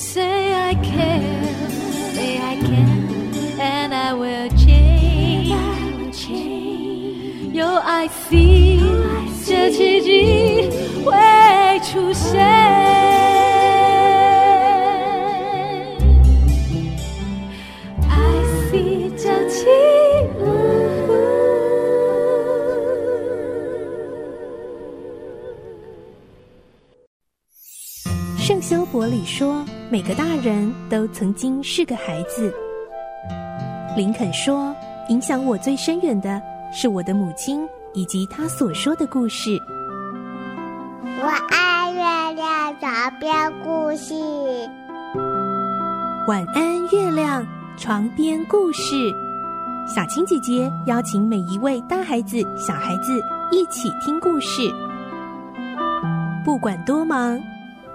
Say I can, say I can, and I will change. 有 I see，这奇迹会出现。圣修伯里说：“每个大人都曾经是个孩子。”林肯说：“影响我最深远的是我的母亲以及她所说的故事。”我爱月亮床边故事。晚安，月亮床边故事。小青姐姐邀请每一位大孩子、小孩子一起听故事，不管多忙。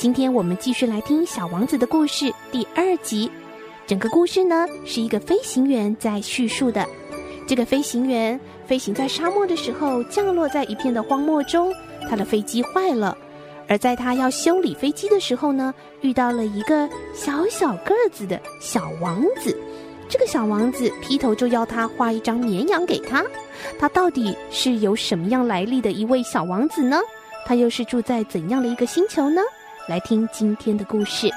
今天我们继续来听《小王子》的故事第二集。整个故事呢，是一个飞行员在叙述的。这个飞行员飞行在沙漠的时候，降落在一片的荒漠中，他的飞机坏了。而在他要修理飞机的时候呢，遇到了一个小小个子的小王子。这个小王子劈头就要他画一张绵羊给他。他到底是有什么样来历的一位小王子呢？他又是住在怎样的一个星球呢？来听今天的故事，《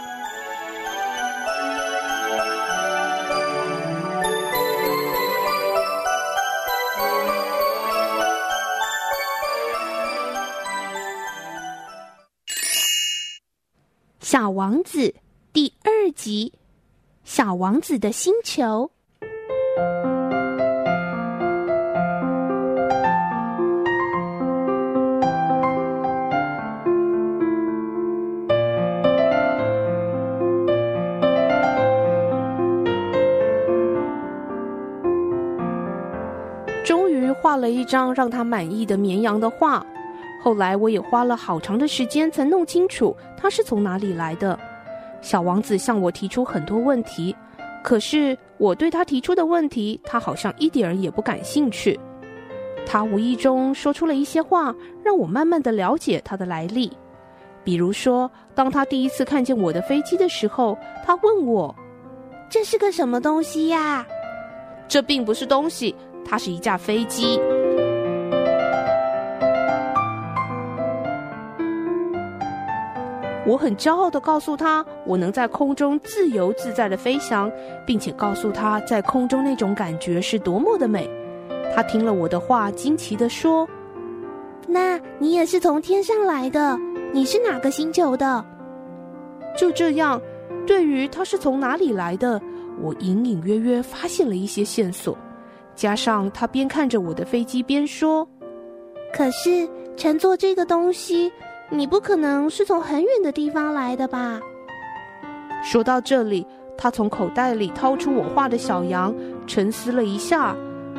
小王子》第二集，《小王子的星球》。画了一张让他满意的绵羊的画，后来我也花了好长的时间才弄清楚他是从哪里来的。小王子向我提出很多问题，可是我对他提出的问题，他好像一点儿也不感兴趣。他无意中说出了一些话，让我慢慢的了解他的来历。比如说，当他第一次看见我的飞机的时候，他问我：“这是个什么东西呀？”这并不是东西。它是一架飞机。我很骄傲的告诉他，我能在空中自由自在的飞翔，并且告诉他在空中那种感觉是多么的美。他听了我的话，惊奇的说：“那你也是从天上来的？你是哪个星球的？”就这样，对于他是从哪里来的，我隐隐约约发现了一些线索。加上他边看着我的飞机边说：“可是乘坐这个东西，你不可能是从很远的地方来的吧？”说到这里，他从口袋里掏出我画的小羊，沉思了一下，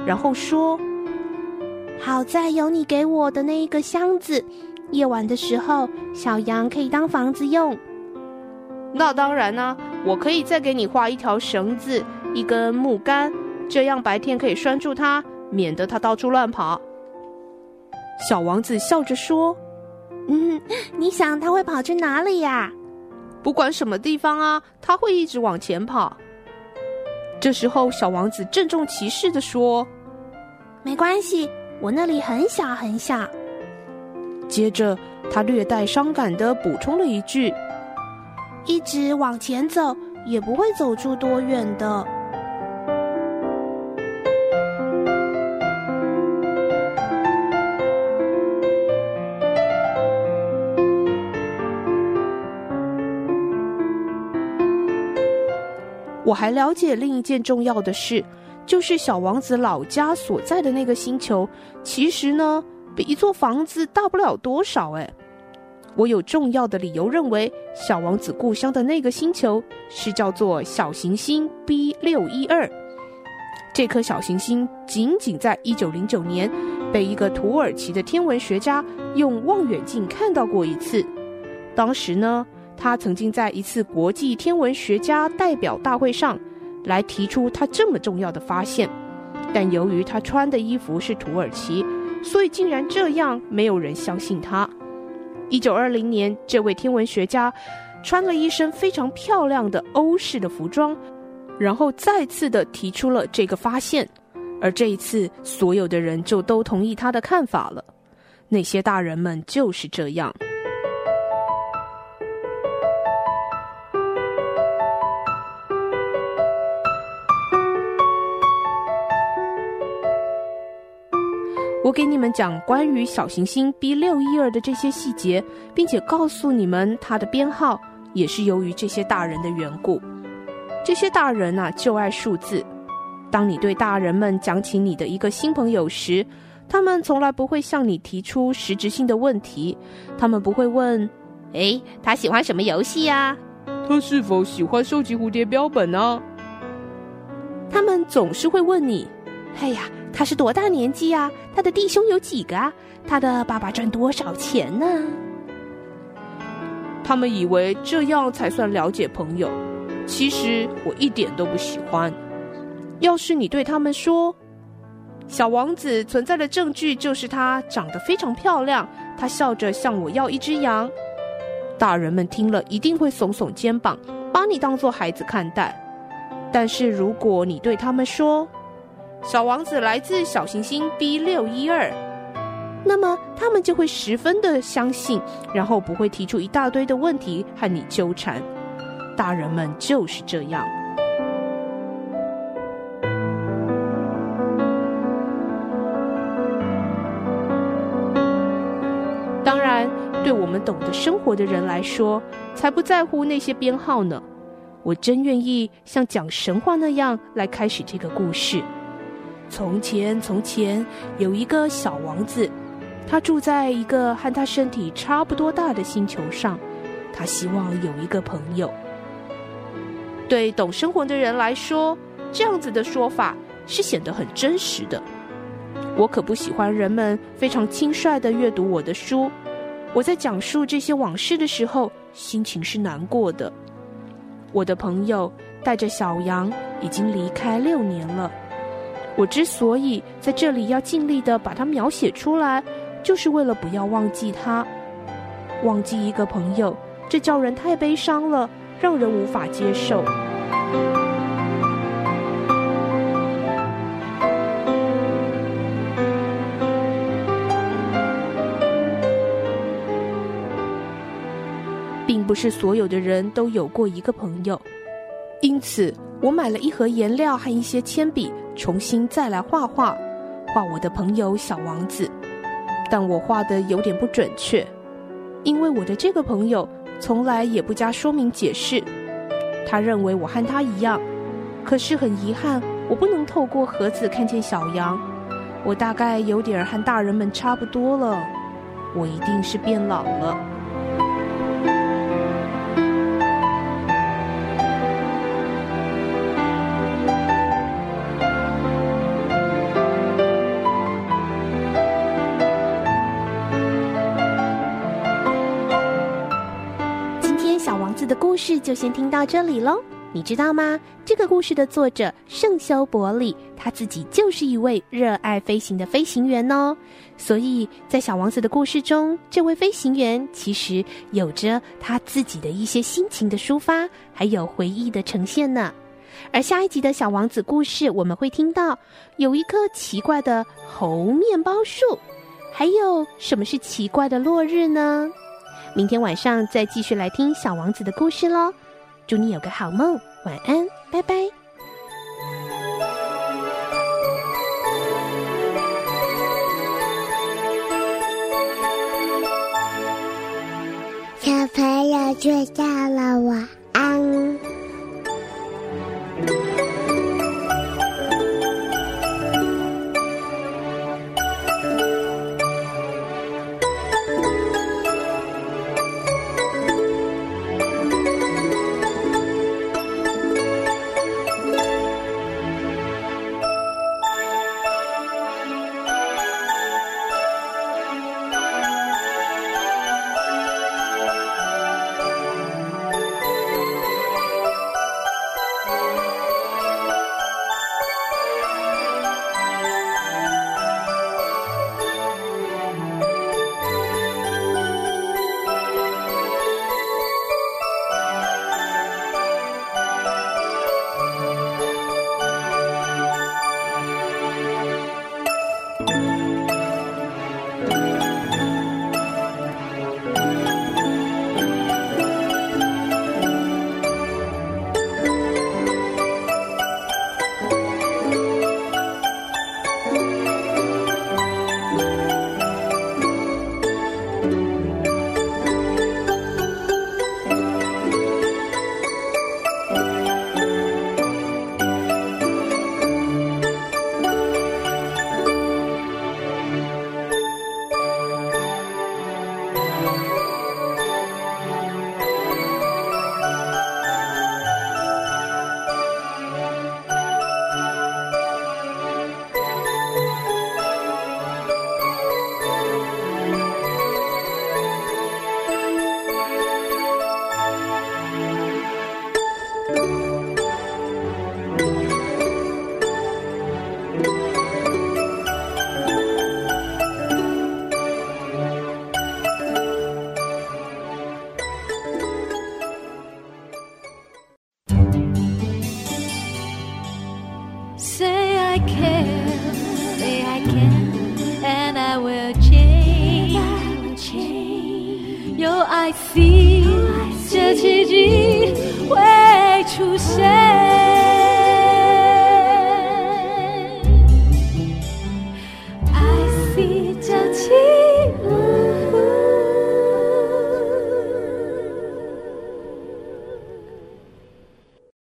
然后说：“好在有你给我的那一个箱子，夜晚的时候，小羊可以当房子用。”那当然呢、啊，我可以再给你画一条绳子，一根木杆。这样白天可以拴住它，免得它到处乱跑。小王子笑着说：“嗯，你想它会跑去哪里呀？不管什么地方啊，它会一直往前跑。”这时候，小王子郑重其事的说：“没关系，我那里很小很小。”接着，他略带伤感的补充了一句：“一直往前走，也不会走出多远的。”我还了解另一件重要的事，就是小王子老家所在的那个星球，其实呢，比一座房子大不了多少。哎，我有重要的理由认为，小王子故乡的那个星球是叫做小行星 B 六一二。这颗小行星仅仅在一九零九年被一个土耳其的天文学家用望远镜看到过一次。当时呢，他曾经在一次国际天文学家代表大会上来提出他这么重要的发现，但由于他穿的衣服是土耳其，所以竟然这样没有人相信他。一九二零年，这位天文学家穿了一身非常漂亮的欧式的服装，然后再次的提出了这个发现，而这一次，所有的人就都同意他的看法了。那些大人们就是这样。我给你们讲关于小行星 B 六一二的这些细节，并且告诉你们它的编号，也是由于这些大人的缘故。这些大人啊，就爱数字。当你对大人们讲起你的一个新朋友时，他们从来不会向你提出实质性的问题。他们不会问：“诶，他喜欢什么游戏呀？他是否喜欢收集蝴蝶标本呢？”他们总是会问你：“哎呀。”他是多大年纪啊？他的弟兄有几个啊？他的爸爸赚多少钱呢？他们以为这样才算了解朋友，其实我一点都不喜欢。要是你对他们说，小王子存在的证据就是他长得非常漂亮，他笑着向我要一只羊，大人们听了一定会耸耸肩膀，把你当做孩子看待。但是如果你对他们说，小王子来自小行星 B 六一二，那么他们就会十分的相信，然后不会提出一大堆的问题和你纠缠。大人们就是这样。当然，对我们懂得生活的人来说，才不在乎那些编号呢。我真愿意像讲神话那样来开始这个故事。从前，从前有一个小王子，他住在一个和他身体差不多大的星球上。他希望有一个朋友。对懂生活的人来说，这样子的说法是显得很真实的。我可不喜欢人们非常轻率地阅读我的书。我在讲述这些往事的时候，心情是难过的。我的朋友带着小羊已经离开六年了。我之所以在这里要尽力的把它描写出来，就是为了不要忘记他。忘记一个朋友，这叫人太悲伤了，让人无法接受。并不是所有的人都有过一个朋友，因此我买了一盒颜料和一些铅笔。重新再来画画，画我的朋友小王子，但我画的有点不准确，因为我的这个朋友从来也不加说明解释。他认为我和他一样，可是很遗憾，我不能透过盒子看见小羊。我大概有点和大人们差不多了，我一定是变老了。故事就先听到这里喽。你知道吗？这个故事的作者圣修伯里，他自己就是一位热爱飞行的飞行员哦。所以在小王子的故事中，这位飞行员其实有着他自己的一些心情的抒发，还有回忆的呈现呢。而下一集的小王子故事，我们会听到有一棵奇怪的猴面包树，还有什么是奇怪的落日呢？明天晚上再继续来听小王子的故事喽，祝你有个好梦，晚安，拜拜。小朋友睡觉了，晚 I see，这奇迹会出现。